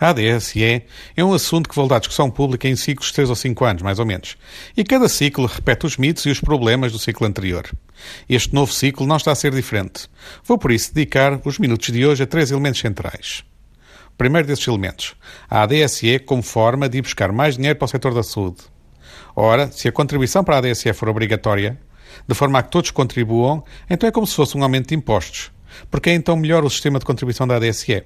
A ADSE é um assunto que volta à discussão pública em ciclos de 3 ou 5 anos, mais ou menos. E cada ciclo repete os mitos e os problemas do ciclo anterior. Este novo ciclo não está a ser diferente. Vou por isso dedicar os minutos de hoje a três elementos centrais. Primeiro desses elementos, a ADSE como forma de ir buscar mais dinheiro para o setor da saúde. Ora, se a contribuição para a ADSE for obrigatória, de forma a que todos contribuam, então é como se fosse um aumento de impostos. Porque é então melhor o sistema de contribuição da ADSE.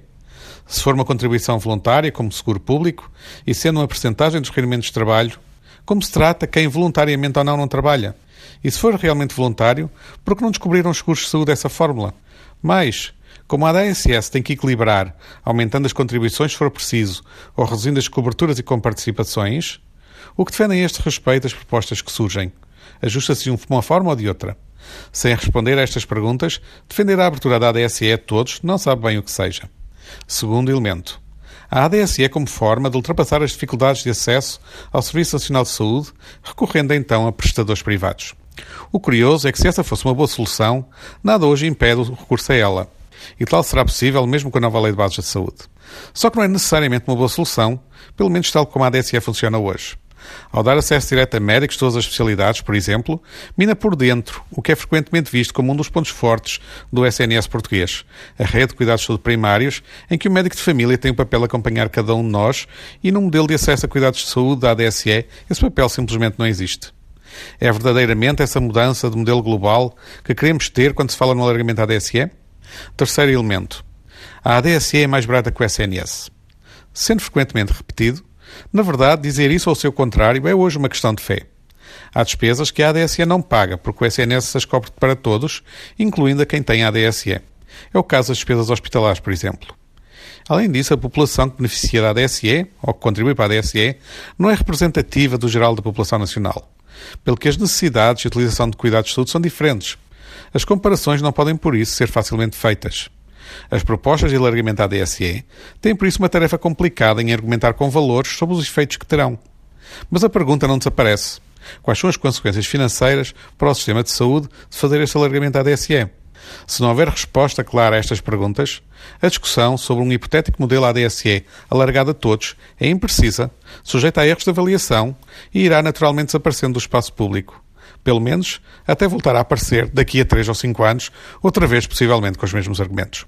Se for uma contribuição voluntária, como seguro público, e sendo uma percentagem dos rendimentos de trabalho, como se trata quem voluntariamente ou não não trabalha? E se for realmente voluntário, por que não descobriram os seguros de saúde dessa fórmula? Mas, como a ADSS tem que equilibrar, aumentando as contribuições se for preciso, ou reduzindo as coberturas e comparticipações, o que defendem a este respeito as propostas que surgem? Ajusta-se de uma forma ou de outra? Sem responder a estas perguntas, defender a abertura da ADSE a todos não sabe bem o que seja. Segundo elemento. A ADSE é como forma de ultrapassar as dificuldades de acesso ao Serviço Nacional de Saúde, recorrendo então a prestadores privados. O curioso é que se essa fosse uma boa solução, nada hoje impede o recurso a ela. E tal será possível mesmo com a nova Lei de Bases de Saúde. Só que não é necessariamente uma boa solução, pelo menos tal como a ADSE funciona hoje. Ao dar acesso direto a médicos de todas as especialidades, por exemplo, mina por dentro o que é frequentemente visto como um dos pontos fortes do SNS português, a rede de cuidados de saúde primários, em que o médico de família tem o papel de acompanhar cada um de nós e no modelo de acesso a cuidados de saúde da ADSE, esse papel simplesmente não existe. É verdadeiramente essa mudança de modelo global que queremos ter quando se fala no alargamento da ADSE? Terceiro elemento. A ADSE é mais barata que o SNS. Sendo frequentemente repetido, na verdade, dizer isso ou o seu contrário é hoje uma questão de fé. Há despesas que a ADSE não paga, porque o SNS as cobre para todos, incluindo a quem tem ADSE. É o caso das despesas hospitalares, por exemplo. Além disso, a população que beneficia da ADSE, ou que contribui para a ADSE, não é representativa do geral da população nacional, pelo que as necessidades e utilização de cuidados de saúde são diferentes. As comparações não podem, por isso, ser facilmente feitas. As propostas de alargamento da DSE têm por isso uma tarefa complicada em argumentar com valores sobre os efeitos que terão. Mas a pergunta não desaparece. Quais são as consequências financeiras para o sistema de saúde de fazer este alargamento à DSE? Se não houver resposta clara a estas perguntas, a discussão sobre um hipotético modelo ADSE alargado a todos é imprecisa, sujeita a erros de avaliação e irá naturalmente desaparecendo do espaço público. Pelo menos até voltar a aparecer daqui a três ou cinco anos, outra vez possivelmente com os mesmos argumentos.